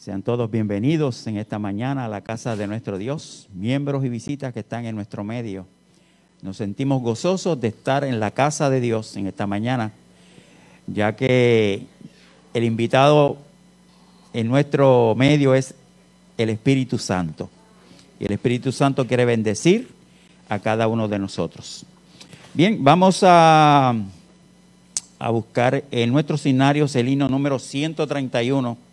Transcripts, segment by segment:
Sean todos bienvenidos en esta mañana a la casa de nuestro Dios, miembros y visitas que están en nuestro medio. Nos sentimos gozosos de estar en la casa de Dios en esta mañana, ya que el invitado en nuestro medio es el Espíritu Santo. Y el Espíritu Santo quiere bendecir a cada uno de nosotros. Bien, vamos a, a buscar en nuestro escenario el número 131.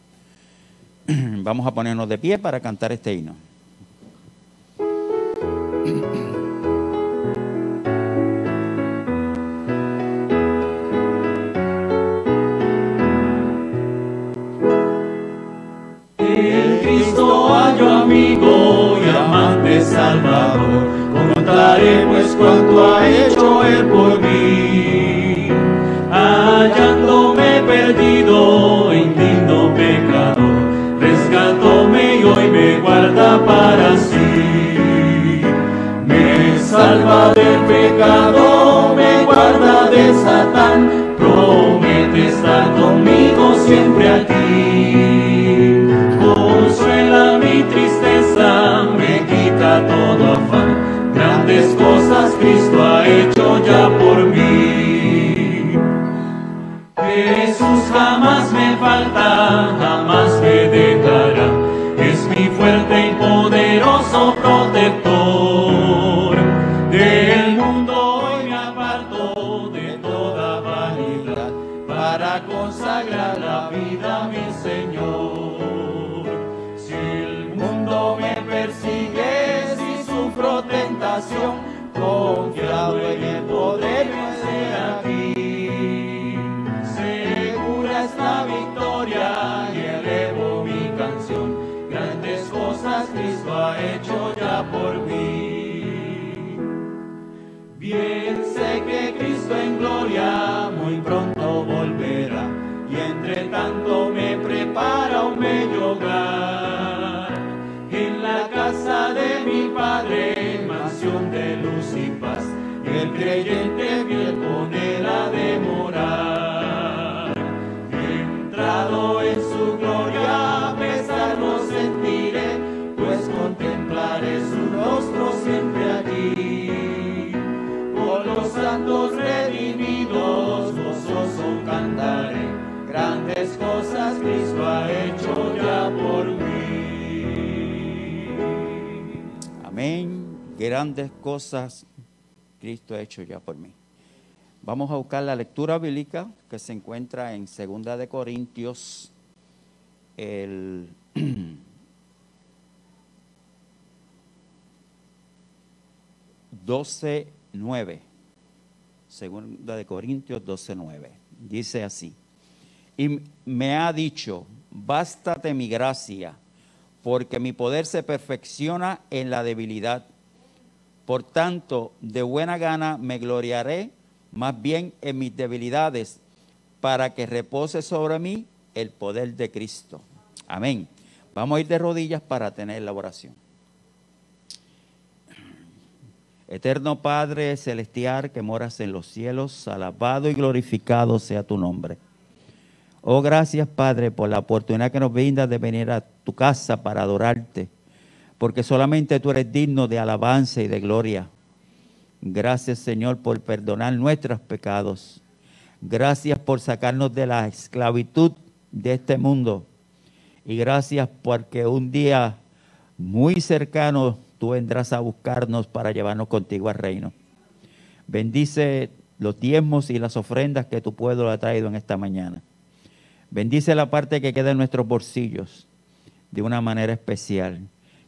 Vamos a ponernos de pie para cantar este himno. En Cristo hallo amigo y amante Salvador, contaré pues cuanto ha hecho Él por guarda para sí. Me salva del pecado, me guarda de Satán, promete estar conmigo siempre aquí. Consuela mi tristeza, me quita todo afán, grandes cosas Cristo ha hecho ya por mí. Jesús jamás me falta, jamás me dejará, tanto me prepara un bello hogar. En la casa de mi Padre, mansión de luz y paz, el creyente Grandes cosas Cristo ha hecho ya por mí. Vamos a buscar la lectura bíblica que se encuentra en Segunda de Corintios, el doce nueve. Segunda de Corintios 12:9. Dice así: Y me ha dicho, bástate mi gracia, porque mi poder se perfecciona en la debilidad. Por tanto, de buena gana me gloriaré más bien en mis debilidades, para que repose sobre mí el poder de Cristo. Amén. Vamos a ir de rodillas para tener la oración. Eterno Padre Celestial que moras en los cielos, alabado y glorificado sea tu nombre. Oh, gracias Padre por la oportunidad que nos brindas de venir a tu casa para adorarte, porque solamente tú eres digno de alabanza y de gloria. Gracias Señor por perdonar nuestros pecados. Gracias por sacarnos de la esclavitud de este mundo. Y gracias porque un día muy cercano tú vendrás a buscarnos para llevarnos contigo al reino. Bendice los diezmos y las ofrendas que tu pueblo ha traído en esta mañana. Bendice la parte que queda en nuestros bolsillos de una manera especial.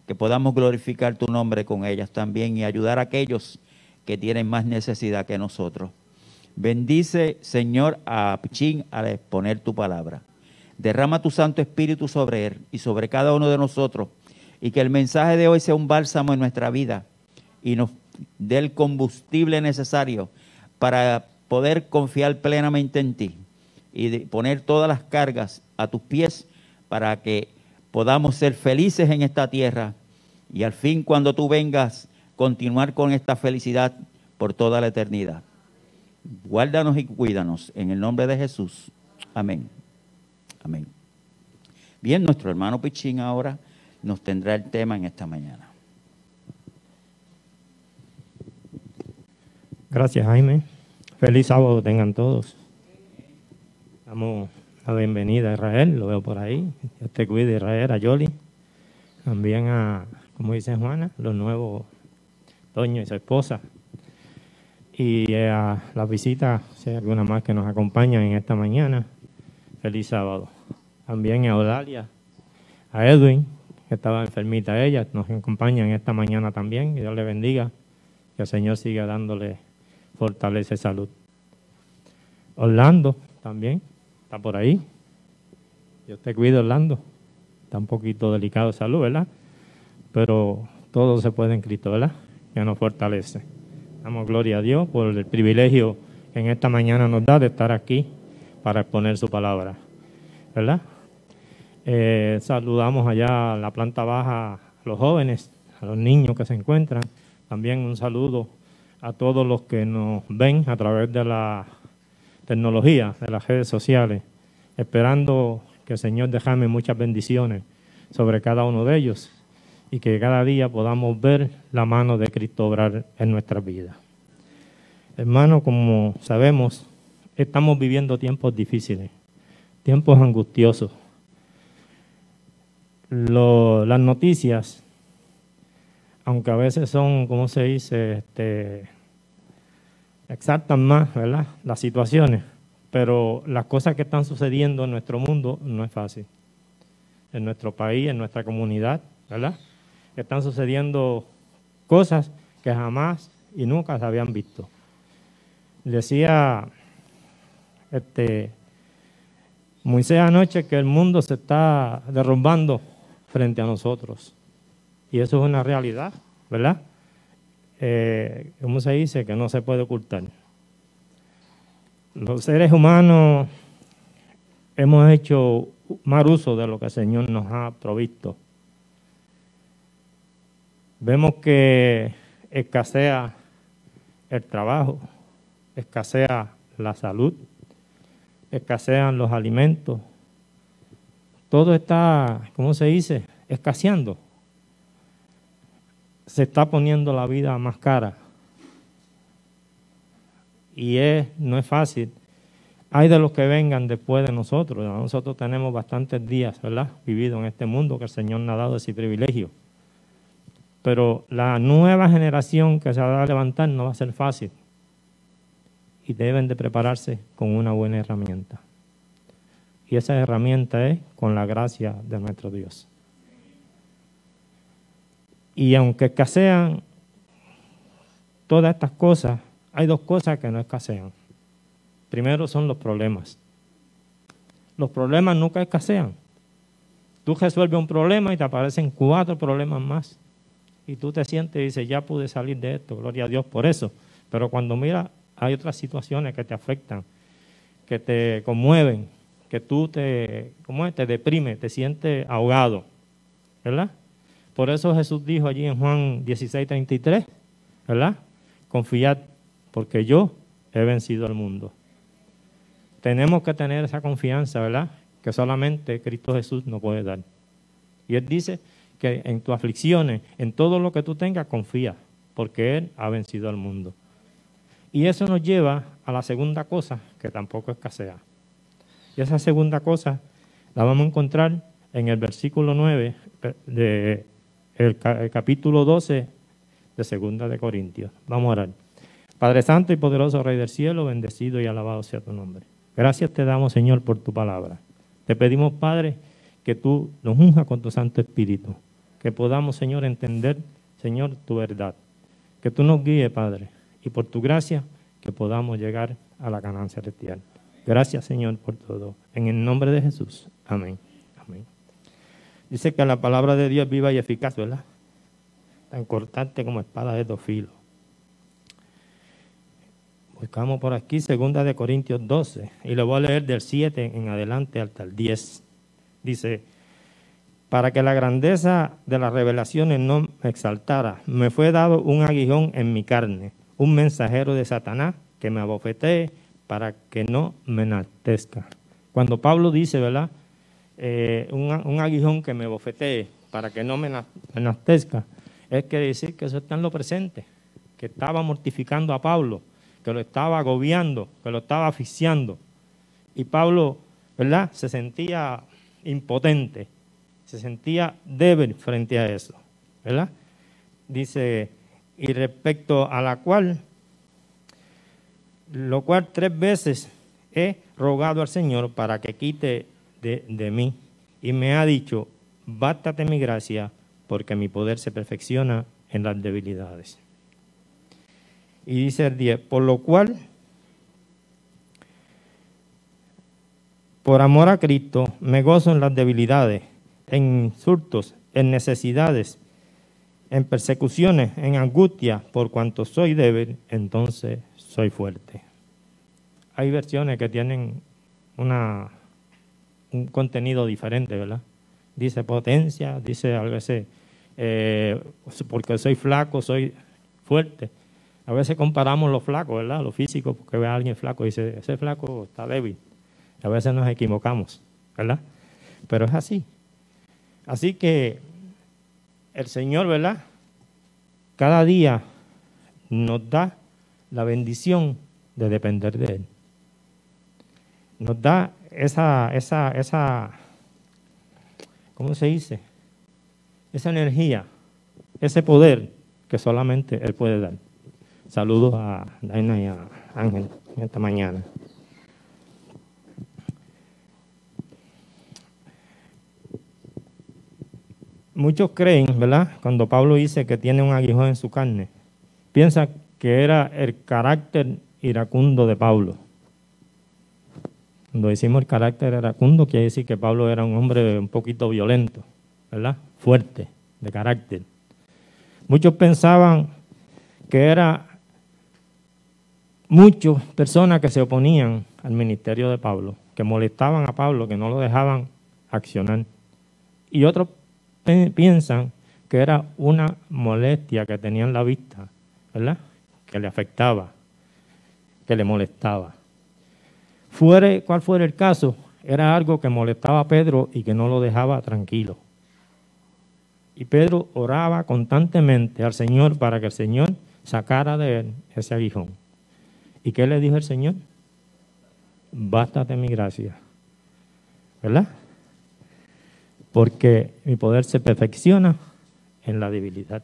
Que podamos glorificar tu nombre con ellas también y ayudar a aquellos que tienen más necesidad que nosotros. Bendice, Señor, a Pichín al exponer tu palabra. Derrama tu Santo Espíritu sobre él y sobre cada uno de nosotros y que el mensaje de hoy sea un bálsamo en nuestra vida y nos dé el combustible necesario para poder confiar plenamente en ti y poner todas las cargas a tus pies para que podamos ser felices en esta tierra y al fin cuando tú vengas continuar con esta felicidad por toda la eternidad. Guárdanos y cuídanos en el nombre de Jesús. Amén. Amén. Bien, nuestro hermano Pichín ahora nos tendrá el tema en esta mañana. Gracias, Jaime. Feliz sábado tengan todos. Damos la bienvenida a Israel, lo veo por ahí. Dios te cuide, Israel, a Yoli. También a, como dice Juana, los nuevos Toño y su esposa. Y a la visita, si hay alguna más que nos acompañan en esta mañana. Feliz sábado. También a Odalia, a Edwin, que estaba enfermita ella, nos acompaña en esta mañana también. Que Dios le bendiga. Que el Señor siga dándole fortaleza y salud. Orlando también está por ahí. Dios te cuide, Orlando. Está un poquito delicado de salud, ¿verdad? Pero todo se puede en Cristo, ¿verdad? Que nos fortalece. Damos gloria a Dios por el privilegio que en esta mañana nos da de estar aquí para exponer su palabra, ¿verdad? Eh, saludamos allá a la planta baja a los jóvenes, a los niños que se encuentran. También un saludo a todos los que nos ven a través de la tecnología, de las redes sociales, esperando que el Señor dejame muchas bendiciones sobre cada uno de ellos y que cada día podamos ver la mano de Cristo obrar en nuestra vida. Hermano, como sabemos, estamos viviendo tiempos difíciles, tiempos angustiosos. Las noticias aunque a veces son, ¿cómo se dice?, este, exaltan más, ¿verdad?, las situaciones, pero las cosas que están sucediendo en nuestro mundo no es fácil. En nuestro país, en nuestra comunidad, ¿verdad? Están sucediendo cosas que jamás y nunca se habían visto. Decía este, Moisés anoche que el mundo se está derrumbando frente a nosotros. Y eso es una realidad, ¿verdad? Eh, ¿Cómo se dice? Que no se puede ocultar. Los seres humanos hemos hecho mal uso de lo que el Señor nos ha provisto. Vemos que escasea el trabajo, escasea la salud, escasean los alimentos. Todo está, ¿cómo se dice? Escaseando se está poniendo la vida más cara. Y es, no es fácil. Hay de los que vengan después de nosotros. Nosotros tenemos bastantes días, ¿verdad? Vivido en este mundo que el Señor nos ha dado ese privilegio. Pero la nueva generación que se va a levantar no va a ser fácil. Y deben de prepararse con una buena herramienta. Y esa herramienta es con la gracia de nuestro Dios. Y aunque escasean todas estas cosas, hay dos cosas que no escasean. Primero son los problemas. Los problemas nunca escasean. Tú resuelves un problema y te aparecen cuatro problemas más. Y tú te sientes y dices, ya pude salir de esto, gloria a Dios por eso. Pero cuando miras, hay otras situaciones que te afectan, que te conmueven, que tú te, ¿cómo es? te deprime, te sientes ahogado. ¿Verdad? Por eso Jesús dijo allí en Juan 16, 33, ¿verdad? Confiad, porque yo he vencido al mundo. Tenemos que tener esa confianza, ¿verdad? Que solamente Cristo Jesús nos puede dar. Y Él dice que en tus aflicciones, en todo lo que tú tengas, confía, porque Él ha vencido al mundo. Y eso nos lleva a la segunda cosa, que tampoco escasea. Y esa segunda cosa la vamos a encontrar en el versículo 9 de el, capítulo 12 de Segunda de Corintios. Vamos a orar. Padre Santo y poderoso Rey del cielo, bendecido y alabado sea tu nombre. Gracias te damos, Señor, por tu palabra. Te pedimos, Padre, que tú nos unjas con tu Santo Espíritu, que podamos, Señor, entender, Señor, tu verdad. Que tú nos guíes, Padre, y por tu gracia, que podamos llegar a la ganancia celestial. Gracias, Señor, por todo. En el nombre de Jesús. Amén. Dice que la palabra de Dios es viva y eficaz, ¿verdad? Tan cortante como espada de dos filos. Buscamos por aquí, segunda de Corintios 12, y lo voy a leer del 7 en adelante hasta el 10. Dice, para que la grandeza de las revelaciones no me exaltara, me fue dado un aguijón en mi carne, un mensajero de Satanás que me abofetee para que no me enaltezca. Cuando Pablo dice, ¿verdad? eh, un, aguijón que me bofetee para que no me na- me enastezca, es que decir que eso está en lo presente, que estaba mortificando a Pablo, que lo estaba agobiando, que lo estaba asfixiando. Y Pablo, ¿verdad? Se sentía impotente, se sentía débil frente a eso, ¿verdad? Dice, y respecto a la cual, lo cual tres veces he rogado al Señor para que quite de, de mí. Y me ha dicho, bástate mi gracia, porque mi poder se perfecciona en las debilidades. Y dice el 10, por lo cual, por amor a Cristo, me gozo en las debilidades, en insultos, en necesidades, en persecuciones, en angustia, por cuanto soy débil, entonces soy fuerte. Hay versiones que tienen una, un contenido diferente, ¿verdad? Dice potencia, dice a veces, eh, porque soy flaco, soy fuerte. A veces comparamos los flacos, ¿verdad? Los físicos, porque ve a alguien flaco y dice, ese flaco está débil. A veces nos equivocamos, ¿verdad? Pero es así. Así que el Señor, ¿verdad? Cada día nos da la bendición de depender de Él. Nos da esa, esa, esa, ¿cómo se dice? Esa energía, ese poder que solamente Él puede dar. Saludos a Daina y a Ángel esta mañana. Muchos creen, ¿verdad? Cuando Pablo dice que tiene un aguijón en su carne, piensa que era el carácter iracundo de Pablo. Cuando decimos el carácter iracundo, quiere decir que Pablo era un hombre un poquito violento, ¿verdad? Fuerte, de carácter. Muchos pensaban que era muchas personas que se oponían al ministerio de Pablo, que molestaban a Pablo, que no lo dejaban accionar. Y otros piensan que era una molestia que tenía en la vista, ¿verdad? Que le afectaba, que le molestaba. Fuere cual fuera el caso, era algo que molestaba a Pedro y que no lo dejaba tranquilo. Y Pedro oraba constantemente al Señor para que el Señor sacara de él ese aguijón. ¿Y qué le dijo el Señor? Bástate mi gracia. ¿Verdad? Porque mi poder se perfecciona en la debilidad.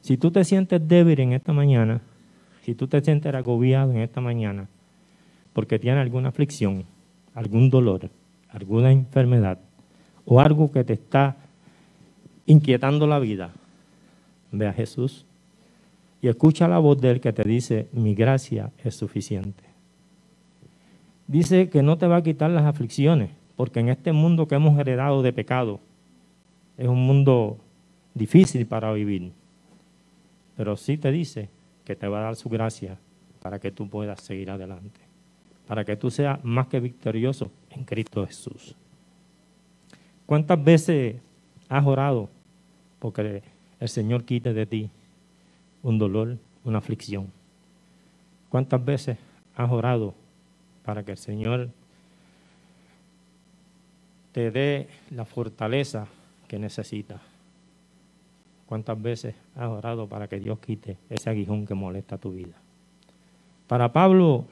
Si tú te sientes débil en esta mañana, si tú te sientes agobiado en esta mañana, porque tienes alguna aflicción, algún dolor, alguna enfermedad o algo que te está inquietando la vida, ve a Jesús y escucha la voz de Él que te dice, mi gracia es suficiente. Dice que no te va a quitar las aflicciones, porque en este mundo que hemos heredado de pecado, es un mundo difícil para vivir. Pero sí te dice que te va a dar su gracia para que tú puedas seguir adelante, para que tú seas más que victorioso en Cristo Jesús. ¿Cuántas veces has orado porque el Señor quite de ti un dolor, una aflicción? ¿Cuántas veces has orado para que el Señor te dé la fortaleza que necesitas? ¿Cuántas veces has orado para que Dios quite ese aguijón que molesta tu vida? Para Pablo,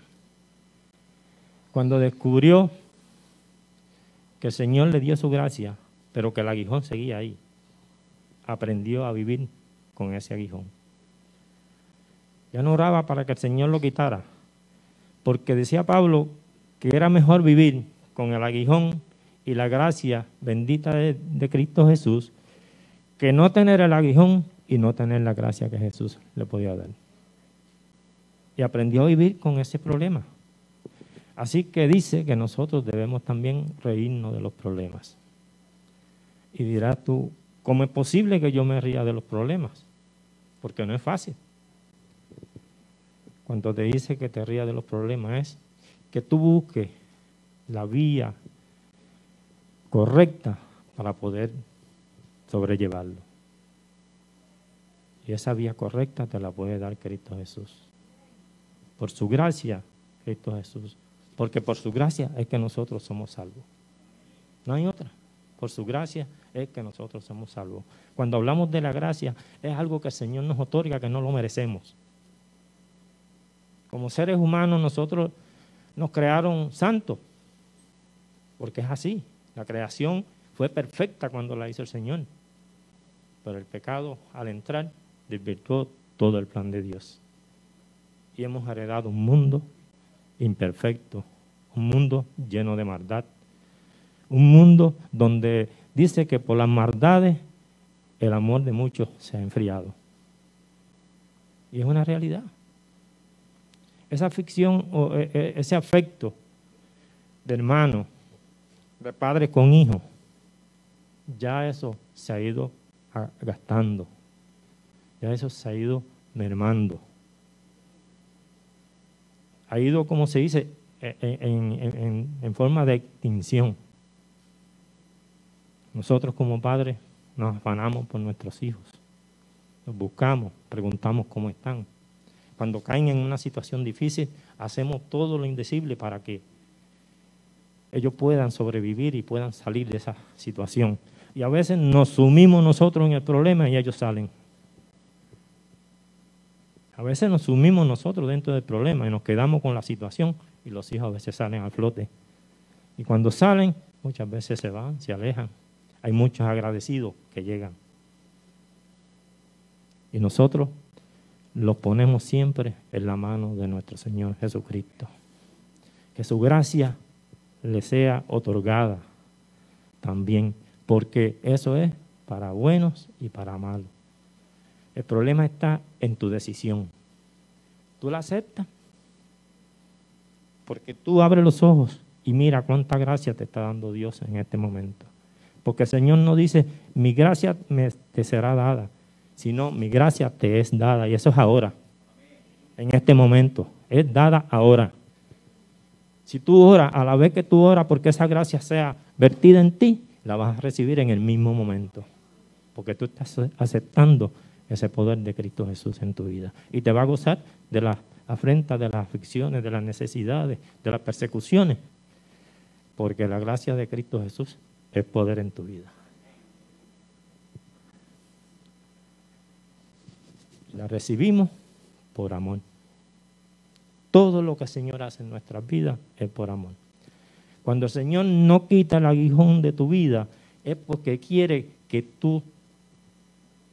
cuando descubrió que el Señor le dio su gracia, pero que el aguijón seguía ahí, aprendió a vivir con ese aguijón. Ya no oraba para que el Señor lo quitara, porque decía Pablo que era mejor vivir con el aguijón y la gracia bendita de, Cristo Jesús que no tener el aguijón y no tener la gracia que Jesús le podía dar. Y aprendió a vivir con ese problema. Así que dice que nosotros debemos también reírnos de los problemas. Y dirás tú, ¿cómo es posible que yo me ría de los problemas? Porque no es fácil. Cuando te dice que te rías de los problemas es que tú busques la vía correcta para poder sobrellevarlo. Y esa vía correcta te la puede dar Cristo Jesús. Por su gracia, Cristo Jesús. Porque por su gracia es que nosotros somos salvos. No hay otra. Por su gracia es que nosotros somos salvos. Cuando hablamos de la gracia, es algo que el Señor nos otorga que no lo merecemos. Como seres humanos, nosotros nos crearon santos, porque es así. La creación fue perfecta cuando la hizo el Señor. Pero el pecado, al entrar, desvirtuó todo el plan de Dios. Y hemos heredado un mundo imperfecto, un mundo lleno de maldad, un mundo donde dice que por las maldades el amor de muchos se ha enfriado. Y es una realidad. Esa ficción o e, e, ese afecto de hermano, de padre con hijo, ya eso se ha ido gastando, ya eso se ha ido mermando. Ha ido, como se dice, e, en, en forma de extinción. Nosotros como padres nos afanamos por nuestros hijos. Los buscamos, preguntamos cómo están. Cuando caen en una situación difícil, hacemos todo lo indecible para que ellos puedan sobrevivir y puedan salir de esa situación. Y a veces nos sumimos nosotros en el problema y ellos salen. A veces nos sumimos nosotros dentro del problema y nos quedamos con la situación y los hijos a veces salen al flote. Y cuando salen, muchas veces se van, se alejan hay muchos agradecidos que llegan. Y nosotros los ponemos siempre en la mano de nuestro Señor Jesucristo. Que su gracia le sea otorgada también, porque eso es para buenos y para malos. El problema está en tu decisión. ¿Tú la aceptas? Porque tú abres los ojos y mira cuánta gracia te está dando Dios en este momento. Porque el Señor no dice, mi gracia me, te será dada, sino mi gracia te es dada. Y eso es ahora, en este momento. Es dada ahora. Si tú oras, a la vez que tú oras porque esa gracia sea vertida en ti, la vas a recibir en el mismo momento. Porque tú estás aceptando ese poder de Cristo Jesús en tu vida. Y te va a gozar de las afrentas, de las aflicciones, de las necesidades, de las persecuciones. Porque la gracia de Cristo Jesús es poder en tu vida. La recibimos por amor. Todo lo que el Señor hace en nuestras vidas es por amor. Cuando el Señor no quita el aguijón de tu vida, es porque quiere que tú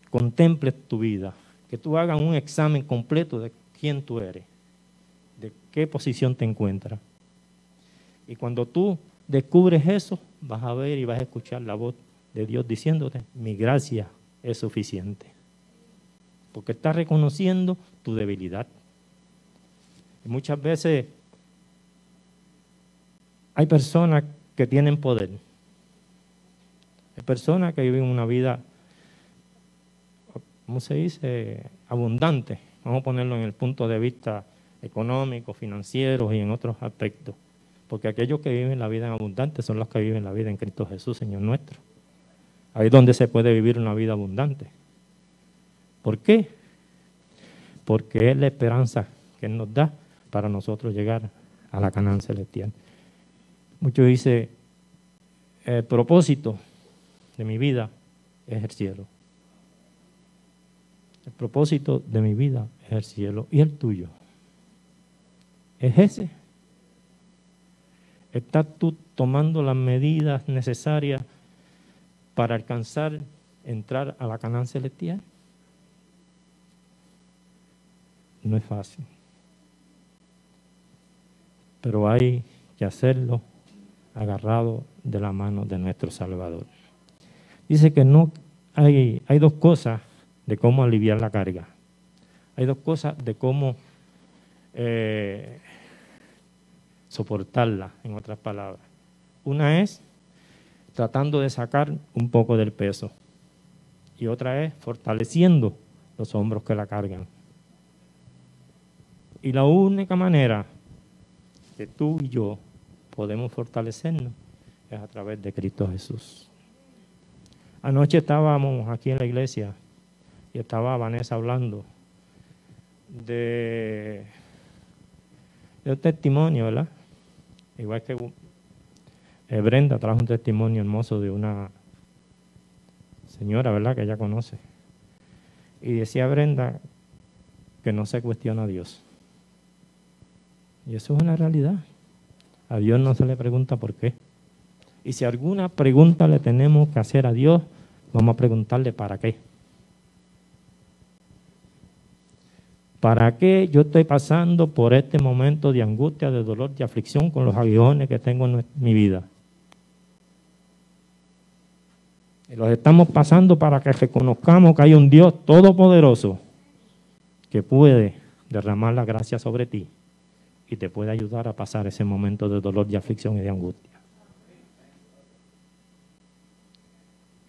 contemples tu vida, que tú hagas un examen completo de quién tú eres, de qué posición te encuentras. Y cuando tú descubres eso, vas a ver y vas a escuchar la voz de Dios diciéndote, mi gracia es suficiente. Porque estás reconociendo tu debilidad. Y muchas veces hay personas que tienen poder. Hay personas que viven una vida, ¿cómo se dice? Abundante. Vamos a ponerlo en el punto de vista económico, financiero y en otros aspectos. Porque aquellos que viven la vida en abundante son los que viven la vida en Cristo Jesús, Señor nuestro. Ahí es donde se puede vivir una vida abundante. ¿Por qué? Porque es la esperanza que Él nos da para nosotros llegar a la Canaán celestial. Muchos dicen, el propósito de mi vida es el cielo. El propósito de mi vida es el cielo. ¿Y el tuyo? ¿Es ese? ¿Estás tú tomando las medidas necesarias para alcanzar, entrar a la Canaán celestial? No es fácil. Pero hay que hacerlo agarrado de la mano de nuestro Salvador. Dice que no hay, hay dos cosas de cómo aliviar la carga. Hay dos cosas de cómo eh, soportarla, en otras palabras. Una es tratando de sacar un poco del peso y otra es fortaleciendo los hombros que la cargan. Y la única manera que tú y yo podemos fortalecernos es a través de Cristo Jesús. Anoche estábamos aquí en la iglesia y estaba Vanessa hablando de, de un testimonio, ¿verdad? igual que Eh, Brenda trajo un testimonio hermoso de una señora, ¿verdad? Que ella conoce. Y decía Brenda que no se cuestiona a Dios. Y eso es una realidad. A Dios no se le pregunta por qué. Y si alguna pregunta le tenemos que hacer a Dios, vamos a preguntarle para qué. ¿Para qué yo estoy pasando por este momento de angustia, de dolor, de aflicción con los aguijones que tengo en mi vida? Y los estamos pasando para que reconozcamos que hay un Dios todopoderoso que puede derramar la gracia sobre ti y te puede ayudar a pasar ese momento de dolor, de aflicción y de angustia.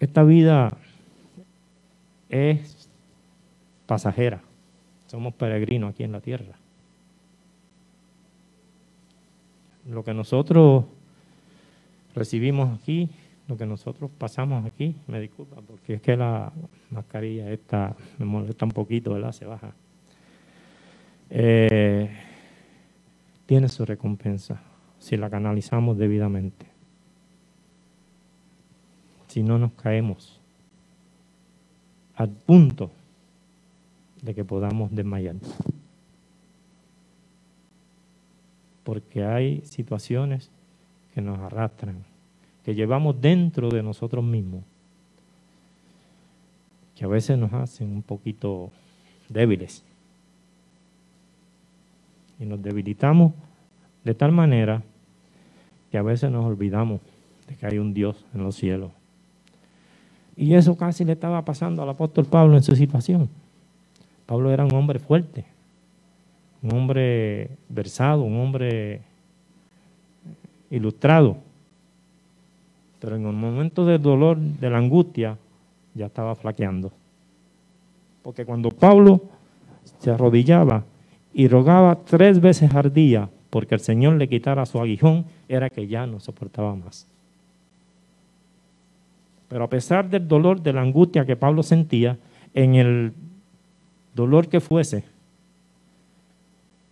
Esta vida es pasajera. Somos peregrinos aquí en la tierra. Lo que nosotros recibimos aquí, lo que nosotros pasamos aquí, me disculpa, porque es que la mascarilla esta me molesta un poquito, ¿verdad? Se baja. Eh, tiene su recompensa si la canalizamos debidamente. Si no nos caemos al punto de que podamos desmayar. Porque hay situaciones que nos arrastran, que llevamos dentro de nosotros mismos, que a veces nos hacen un poquito débiles. Y nos debilitamos de tal manera que a veces nos olvidamos de que hay un Dios en los cielos. Y eso casi le estaba pasando al apóstol Pablo en su situación. Pablo era un hombre fuerte, un hombre versado, un hombre ilustrado. Pero en el momento del dolor, de la angustia, ya estaba flaqueando. Porque cuando Pablo se arrodillaba y rogaba tres veces al día porque el Señor le quitara su aguijón, era que ya no soportaba más. Pero a pesar del dolor, de la angustia que Pablo sentía, en el dolor que fuese,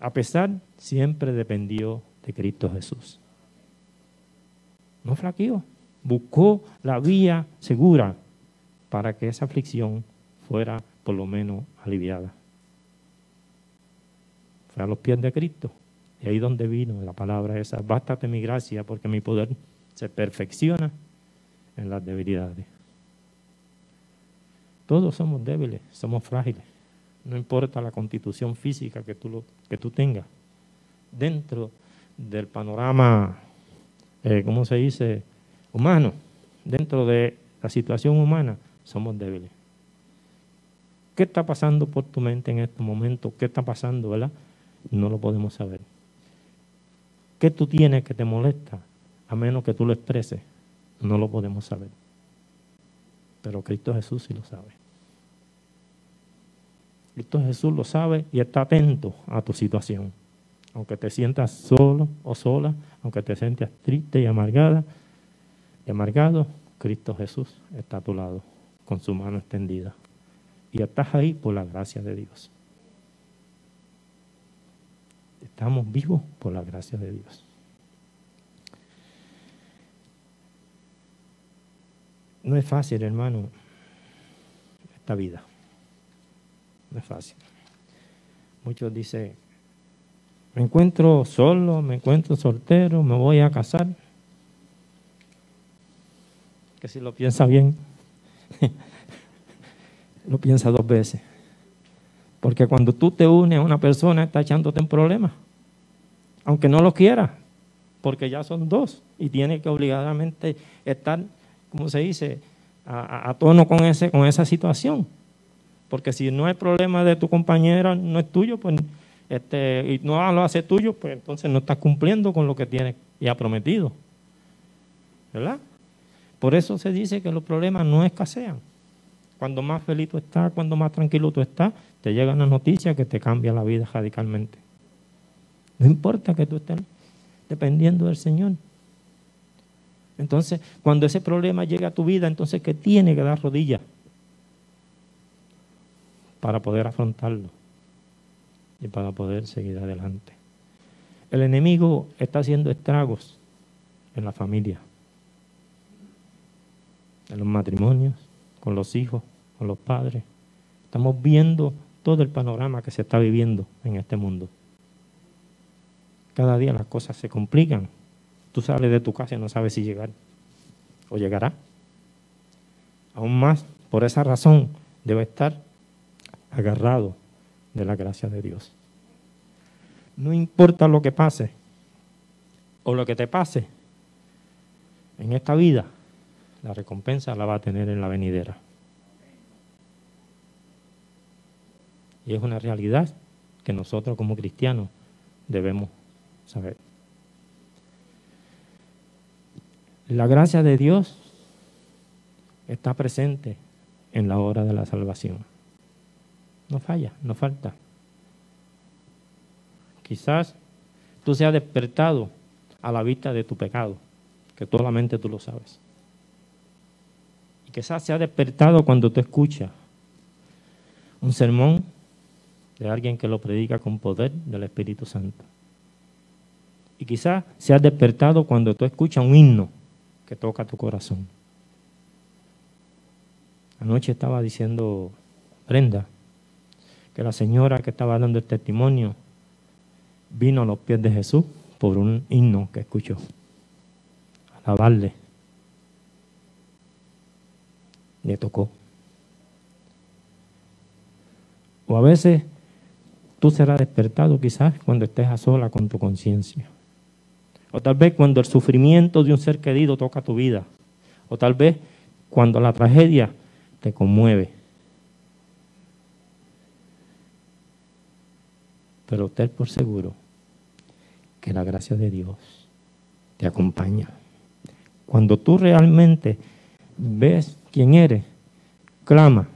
a pesar, siempre dependió de Cristo Jesús. No flaqueó, buscó la vía segura para que esa aflicción fuera por lo menos aliviada. A los pies de Cristo. Y ahí donde vino la palabra esa, bástate mi gracia porque mi poder se perfecciona en las debilidades. Todos somos débiles, somos frágiles no importa la constitución física que tú, lo, que tú tengas, dentro del panorama, eh, ¿cómo se dice?, humano, dentro de la situación humana, somos débiles. ¿Qué está pasando por tu mente en este momento? ¿Qué está pasando, verdad? No lo podemos saber. ¿Qué tú tienes que te molesta? A menos que tú lo expreses, no lo podemos saber. Pero Cristo Jesús sí lo sabe. Cristo Jesús lo sabe y está atento a tu situación. Aunque te sientas solo o sola, aunque te sientas triste y amargada y amargado, Cristo Jesús está a tu lado con su mano extendida. Y estás ahí por la gracia de Dios. Estamos vivos por la gracia de Dios. No es fácil, hermano, esta vida. No es fácil. Muchos dicen, me encuentro solo, me encuentro soltero, me voy a casar. Que si lo piensa bien, lo piensa dos veces. Porque cuando tú te unes a una persona, está echándote en problemas. Aunque no lo quieras, porque ya son dos y tiene que obligadamente estar, como se dice, a, tono con, ese, con esa situación. Porque si no es problema de tu compañera, no es tuyo, pues este, y no lo hace tuyo, pues entonces no estás cumpliendo con lo que tienes y ha prometido. ¿Verdad? Por eso se dice que los problemas no escasean. Cuando más feliz tú estás, cuando más tranquilo tú estás, te llega una noticia que te cambia la vida radicalmente. No importa que tú estés dependiendo del Señor. Entonces, cuando ese problema llega a tu vida, entonces, ¿qué tiene que dar rodillas? para poder afrontarlo y para poder seguir adelante. El enemigo está haciendo estragos en la familia, en los matrimonios, con los hijos, con los padres. Estamos viendo todo el panorama que se está viviendo en este mundo. Cada día las cosas se complican. Tú sales de tu casa y no sabes si llegar o llegará. Aún más, por esa razón, debe estar agarrado de la gracia de Dios. No importa lo que pase o lo que te pase en esta vida, la recompensa la va a tener en la venidera. Y es una realidad que nosotros como cristianos debemos saber. La gracia de Dios está presente en la hora de la salvación. No falla, no falta. Quizás tú seas despertado a la vista de tu pecado, que solamente tú lo sabes. Y quizás seas despertado cuando tú escuchas un sermón de alguien que lo predica con poder del Espíritu Santo. Y quizás seas despertado cuando tú escuchas un himno que toca tu corazón. Anoche estaba diciendo Brenda que la señora que estaba dando el testimonio vino a los pies de Jesús por un himno que escuchó. Alabarle. Le tocó. O a veces tú serás despertado quizás cuando estés a sola con tu conciencia. O tal vez cuando el sufrimiento de un ser querido toca tu vida. O tal vez cuando la tragedia te conmueve. Pero ten por seguro que la gracia de Dios te acompaña. Cuando tú realmente ves quién eres, clama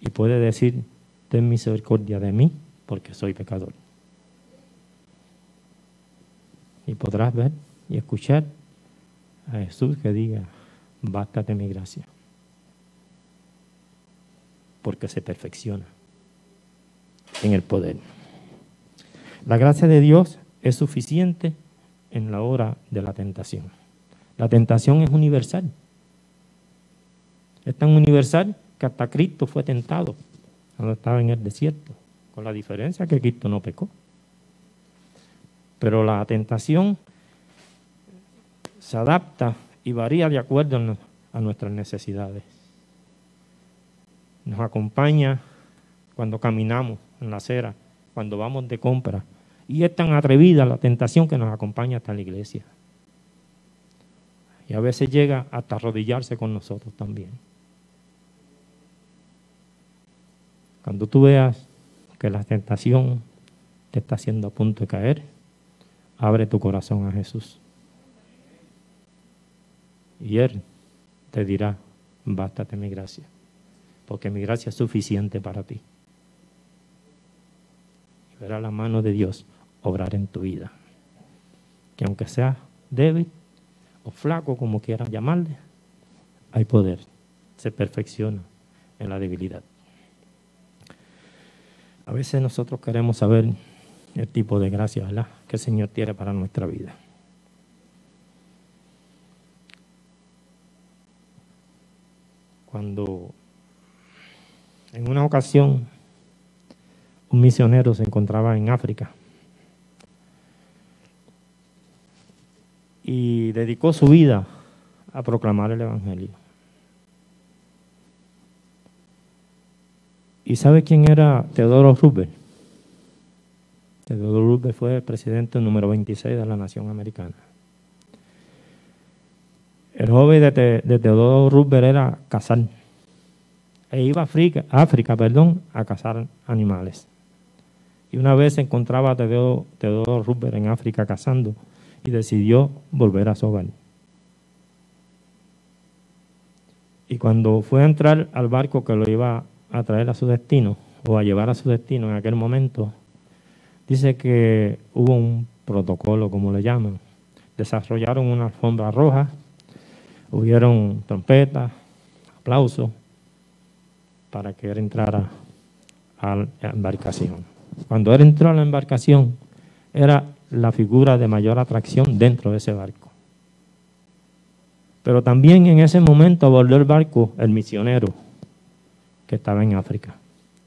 y puede decir, ten misericordia de mí porque soy pecador. Y podrás ver y escuchar a Jesús que diga, bástate mi gracia porque se perfecciona en el poder. La gracia de Dios es suficiente en la hora de la tentación. La tentación es universal. Es tan universal que hasta Cristo fue tentado cuando estaba en el desierto, con la diferencia que Cristo no pecó. Pero la tentación se adapta y varía de acuerdo a nuestras necesidades nos acompaña cuando caminamos en la acera, cuando vamos de compra. Y es tan atrevida la tentación que nos acompaña hasta la iglesia. Y a veces llega hasta arrodillarse con nosotros también. Cuando tú veas que la tentación te está haciendo a punto de caer, abre tu corazón a Jesús. Y Él te dirá, bástate mi gracia porque mi gracia es suficiente para ti. Verá la mano de Dios obrar en tu vida. Que aunque seas débil o flaco, como quieras llamarle, hay poder. Se perfecciona en la debilidad. A veces nosotros queremos saber el tipo de gracia que el Señor tiene para nuestra vida. Cuando en una ocasión, un misionero se encontraba en África y dedicó su vida a proclamar el Evangelio. ¿Y sabe quién era Teodoro Roosevelt? Teodoro Roosevelt fue el presidente número 26 de la nación americana. El joven de, Teodoro Roosevelt era cazar e iba a África, perdón, a cazar animales. Y una vez encontraba a Teodoro, Teodoro en África cazando y decidió volver a su hogar. Y cuando fue a entrar al barco que lo iba a traer a su destino, o a llevar a su destino en aquel momento, dice que hubo un protocolo, como le llaman. Desarrollaron una alfombra roja, hubieron trompetas, aplausos, para que él entrara a la embarcación. Cuando él entró a la embarcación, era la figura de mayor atracción dentro de ese barco. Pero también en ese momento abordó el barco el misionero que estaba en África.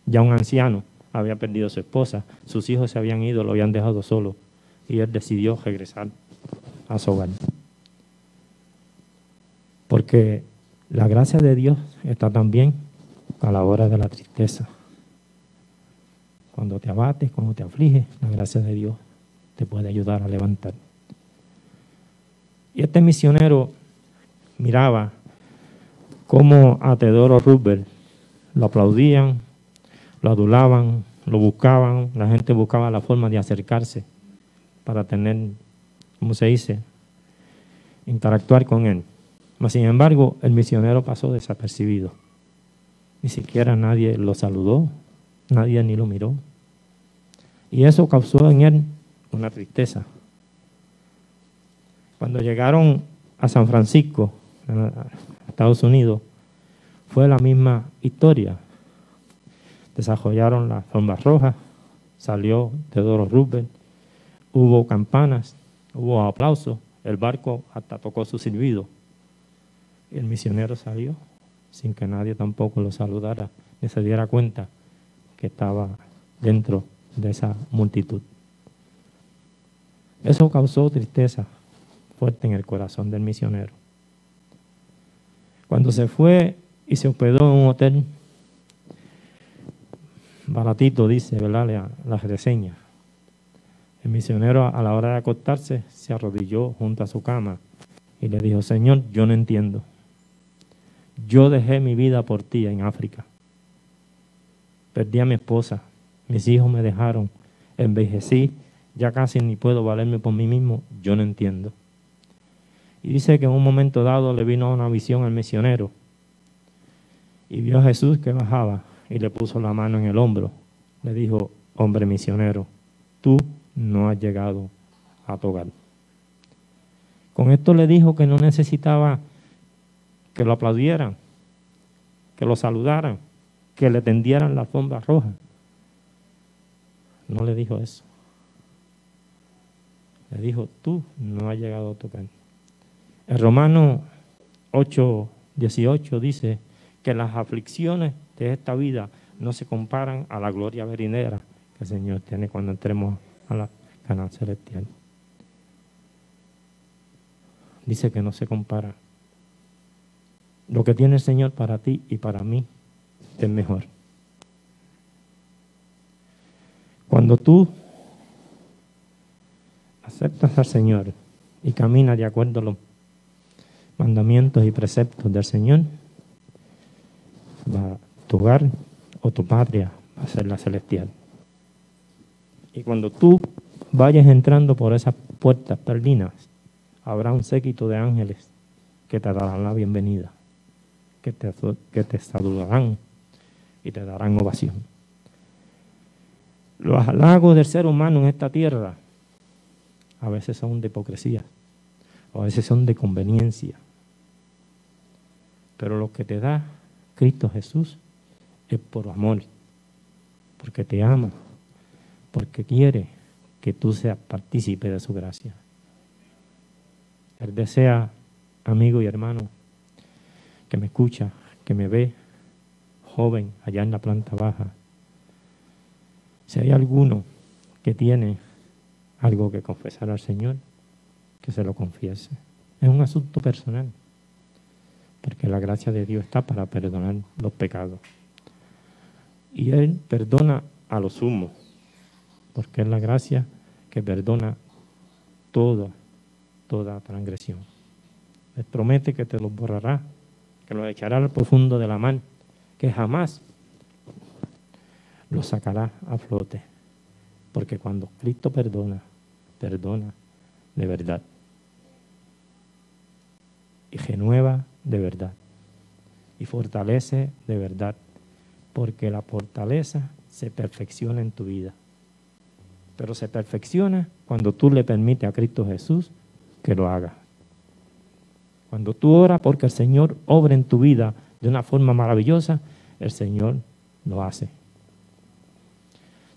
Ya un anciano había perdido a su esposa, sus hijos se habían ido, lo habían dejado solo y él decidió regresar a su hogar. Porque la gracia de Dios está también a la hora de la tristeza. Cuando te abates, cuando te afliges, la gracia de Dios te puede ayudar a levantar. Y este misionero miraba cómo a Teodoro Roosevelt lo aplaudían, lo adulaban, lo buscaban, la gente buscaba la forma de acercarse para tener, ¿cómo se dice?, interactuar con él. Mas, sin embargo, el misionero pasó desapercibido. Ni siquiera nadie lo saludó, nadie ni lo miró. Y eso causó en él una tristeza. Cuando llegaron a San Francisco, Estados Unidos, fue la misma historia. Desarrollaron las formas rojas, salió Teodoro Roosevelt, hubo campanas, hubo aplausos, el barco hasta tocó su silbido. El misionero salió sin que nadie tampoco lo saludara ni se diera cuenta que estaba dentro de esa multitud. Eso causó tristeza fuerte en el corazón del misionero. Cuando se fue y se hospedó en un hotel baratito, dice, ¿verdad? La, la reseña. El misionero a la hora de acostarse se arrodilló junto a su cama y le dijo, Señor, yo no entiendo. Yo dejé mi vida por ti en África. Perdí a mi esposa, mis hijos me dejaron, envejecí, ya casi ni puedo valerme por mí mismo, yo no entiendo. Y dice que en un momento dado le vino una visión al misionero y vio a Jesús que bajaba y le puso la mano en el hombro. Le dijo, hombre misionero, tú no has llegado a tu hogar. Con esto le dijo que no necesitaba que lo aplaudieran, que lo saludaran, que le tendieran la alfombra roja. No le dijo eso. Le dijo, tú no has llegado a tocar. El Romano 8, 18 dice que las aflicciones de esta vida no se comparan a la gloria venidera que el Señor tiene cuando entremos a la canal celestial. Dice que no se compara. Lo que tiene el Señor para ti y para mí es mejor. Cuando tú aceptas al Señor y caminas de acuerdo a los mandamientos y preceptos del Señor, va, tu hogar o tu patria va a ser la celestial. Y cuando tú vayas entrando por esas puertas perdinas, habrá un séquito de ángeles que te darán la bienvenida, que te, que te saludarán y te darán ovación. Los halagos del ser humano en esta tierra a veces son de hipocresía, a veces son de conveniencia. Pero lo que te da Cristo Jesús es por amor, porque te ama, porque quiere que tú seas partícipe de su gracia. Él desea, amigo y hermano, que me escucha, que me ve, joven, allá en la planta baja. Si hay alguno que tiene algo que confesar al Señor, que se lo confiese. Es un asunto personal, porque la gracia de Dios está para perdonar los pecados. Y Él perdona a los sumos, porque es la gracia que perdona toda, toda transgresión. Les promete que te los borrará, que los echará al profundo de la mar, que jamás los sacará a flote. Porque cuando Cristo perdona, perdona de verdad. Y renueva de verdad. Y fortalece de verdad. Porque la fortaleza se perfecciona en tu vida. Pero se perfecciona cuando tú le permites a Cristo Jesús que lo haga. Cuando tú oras porque el Señor obra en tu vida de una forma maravillosa, el Señor lo hace.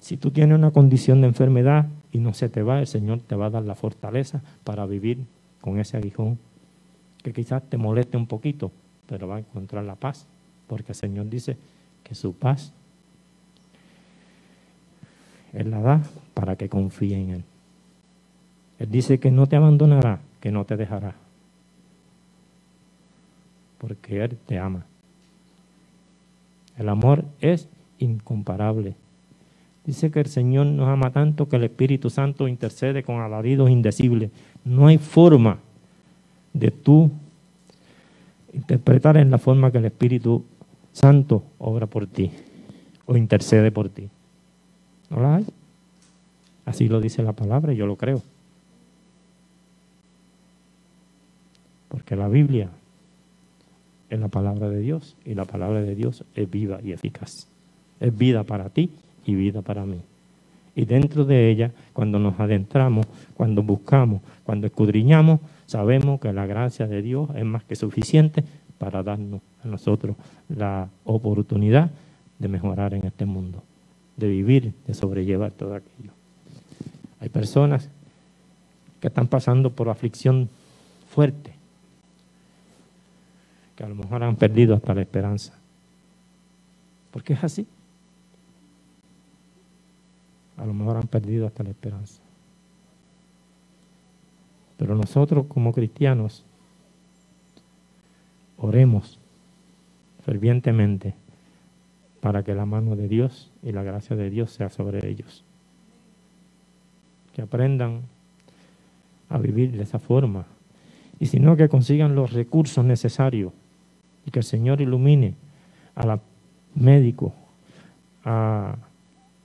Si tú tienes una condición de enfermedad y no se te va, el Señor te va a dar la fortaleza para vivir con ese aguijón que quizás te moleste un poquito, pero va a encontrar la paz, porque el Señor dice que su paz Él la da para que confíe en Él. Él dice que no te abandonará, que no te dejará, porque Él te ama. El amor es incomparable. Dice que el Señor nos ama tanto que el Espíritu Santo intercede con alaridos indecibles. No hay forma de tú interpretar en la forma que el Espíritu Santo obra por ti o intercede por ti. ¿No la hay? Así lo dice la palabra y yo lo creo. Porque la Biblia es la palabra de Dios y la palabra de Dios es viva y eficaz. Es vida para ti y vida para mí. Y dentro de ella, cuando nos adentramos, cuando buscamos, cuando escudriñamos, sabemos que la gracia de Dios es más que suficiente para darnos a nosotros la oportunidad de mejorar en este mundo, de vivir, de sobrellevar todo aquello. Hay personas que están pasando por aflicción fuerte, que a lo mejor han perdido hasta la esperanza. Porque es así a lo mejor han perdido hasta la esperanza. Pero nosotros como cristianos oremos fervientemente para que la mano de Dios y la gracia de Dios sea sobre ellos. Que aprendan a vivir de esa forma. Y si no, que consigan los recursos necesarios y que el Señor ilumine a la médico, a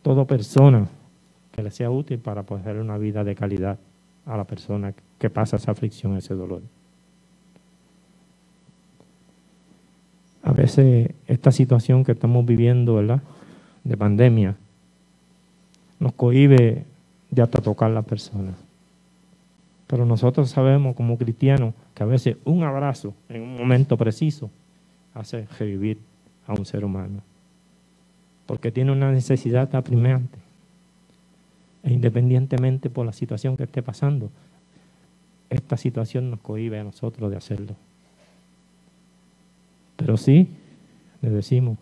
toda persona que le sea útil para poder una vida de calidad a la persona que pasa esa aflicción, ese dolor. A veces esta situación que estamos viviendo, ¿verdad? De pandemia, nos cohibe de hasta tocar a la persona. Pero nosotros sabemos como cristianos que a veces un abrazo en un momento preciso hace revivir a un ser humano. Porque tiene una necesidad apremiante e independientemente por la situación que esté pasando, esta situación nos cohibe a nosotros de hacerlo. Pero sí, le decimos,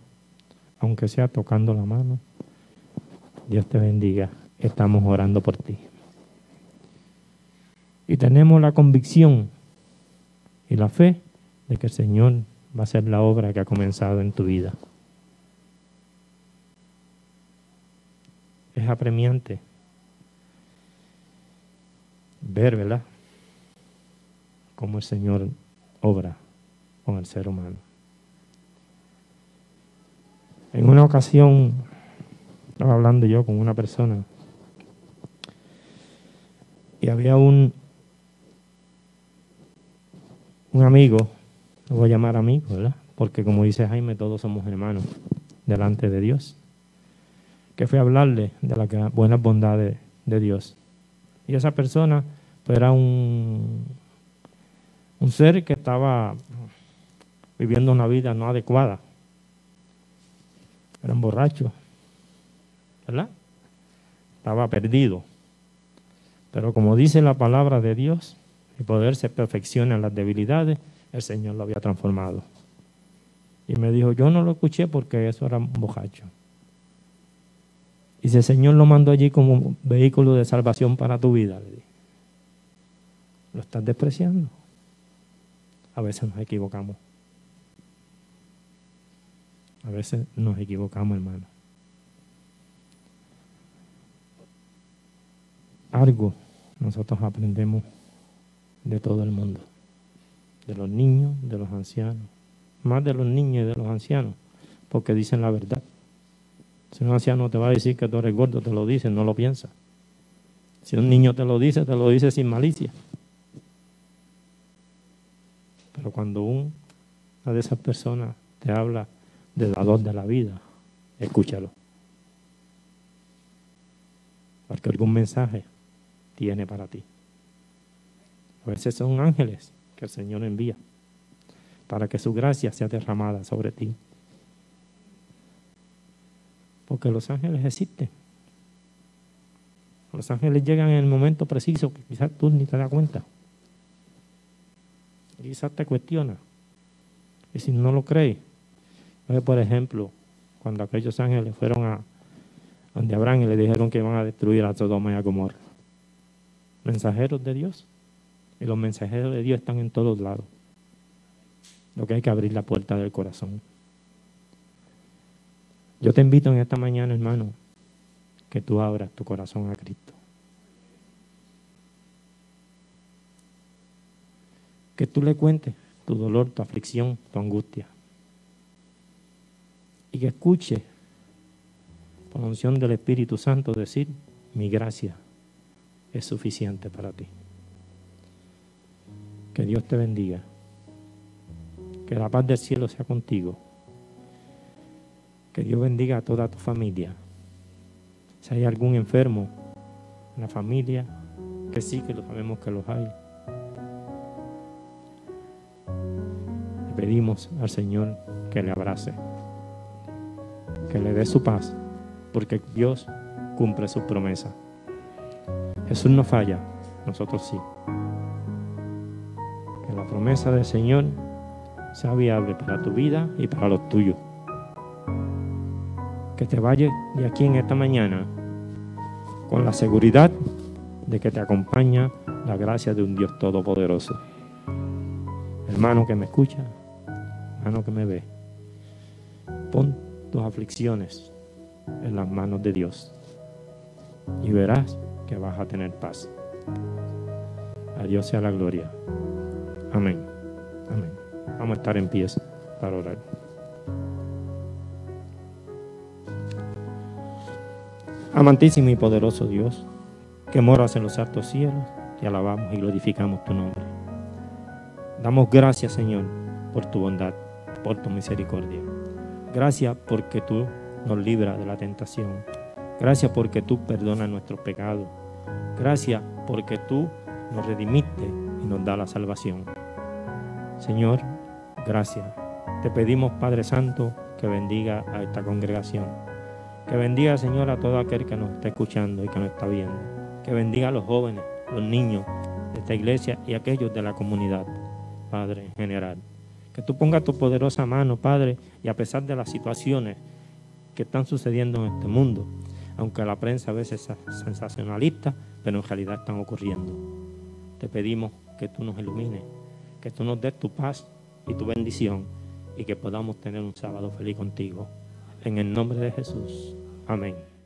aunque sea tocando la mano, Dios te bendiga, estamos orando por ti. Y tenemos la convicción y la fe de que el Señor va a hacer la obra que ha comenzado en tu vida. Es apremiante ver, ¿verdad? Cómo el Señor obra con el ser humano. En una ocasión, estaba hablando yo con una persona y había un, un amigo, lo voy a llamar amigo, ¿verdad? Porque como dice Jaime, todos somos hermanos delante de Dios. Que fue a hablarle de las buenas bondades de Dios. Y esa persona era un, un ser que estaba viviendo una vida no adecuada. Era un borracho, ¿verdad? Estaba perdido. Pero como dice la palabra de Dios, el poder se perfecciona en las debilidades, el Señor lo había transformado. Y me dijo, yo no lo escuché porque eso era un borracho. Y si el Señor lo mandó allí como vehículo de salvación para tu vida, le dije. Lo estás despreciando. A veces nos equivocamos. A veces nos equivocamos, hermano. Algo nosotros aprendemos de todo el mundo. De los niños, de los ancianos. Más de los niños y de los ancianos. Porque dicen la verdad. Si un anciano te va a decir que tú eres gordo, te lo dice, no lo piensa. Si un niño te lo dice, te lo dice sin malicia. Cuando una de esas personas te habla de dador de la vida, escúchalo. Porque algún mensaje tiene para ti. A veces son ángeles que el Señor envía para que su gracia sea derramada sobre ti. Porque los ángeles existen. Los ángeles llegan en el momento preciso que quizás tú ni te das cuenta. Y quizás te cuestiona. Y si no lo crees, por ejemplo, cuando aquellos ángeles fueron a donde Abraham y le dijeron que iban a destruir a Sodoma y a Gomorra. Mensajeros de Dios. Y los mensajeros de Dios están en todos lados. Lo que hay que abrir la puerta del corazón. Yo te invito en esta mañana, hermano, que tú abras tu corazón a Cristo. Que tú le cuentes tu dolor, tu aflicción, tu angustia. Y que escuche por unción del Espíritu Santo decir, mi gracia es suficiente para ti. Que Dios te bendiga. Que la paz del cielo sea contigo. Que Dios bendiga a toda tu familia. Si hay algún enfermo en la familia, que sí, que lo sabemos que los hay. Pedimos al Señor que le abrace, que le dé su paz, porque Dios cumple su promesa. Jesús no falla, nosotros sí. Que la promesa del Señor sea viable para tu vida y para los tuyos. Que te vayas de aquí en esta mañana con la seguridad de que te acompaña la gracia de un Dios todopoderoso. Hermano que me escucha, que me ve, pon tus aflicciones en las manos de Dios y verás que vas a tener paz. A Dios sea la gloria. Amén. Amén. Vamos a estar en pies para orar. Amantísimo y poderoso Dios, que moras en los altos cielos, te alabamos y glorificamos tu nombre. Damos gracias, Señor, por tu bondad, por tu misericordia. Gracias porque tú nos libras de la tentación. Gracias porque tú perdonas nuestros pecados. Gracias porque tú nos redimiste y nos da la salvación. Señor, gracias. Te pedimos, Padre Santo, que bendiga a esta congregación que bendiga, Señor, a todo aquel que nos está escuchando y que nos está viendo. Que bendiga a los jóvenes, los niños de esta iglesia y aquellos de la comunidad, Padre, en general. Que tú pongas tu poderosa mano, Padre, y a pesar de las situaciones que están sucediendo en este mundo, aunque la prensa a veces es sensacionalista, pero en realidad están ocurriendo. Te pedimos que tú nos ilumines, que tú nos des tu paz y tu bendición y que podamos tener un sábado feliz contigo. En el nombre de Jesús. Amén.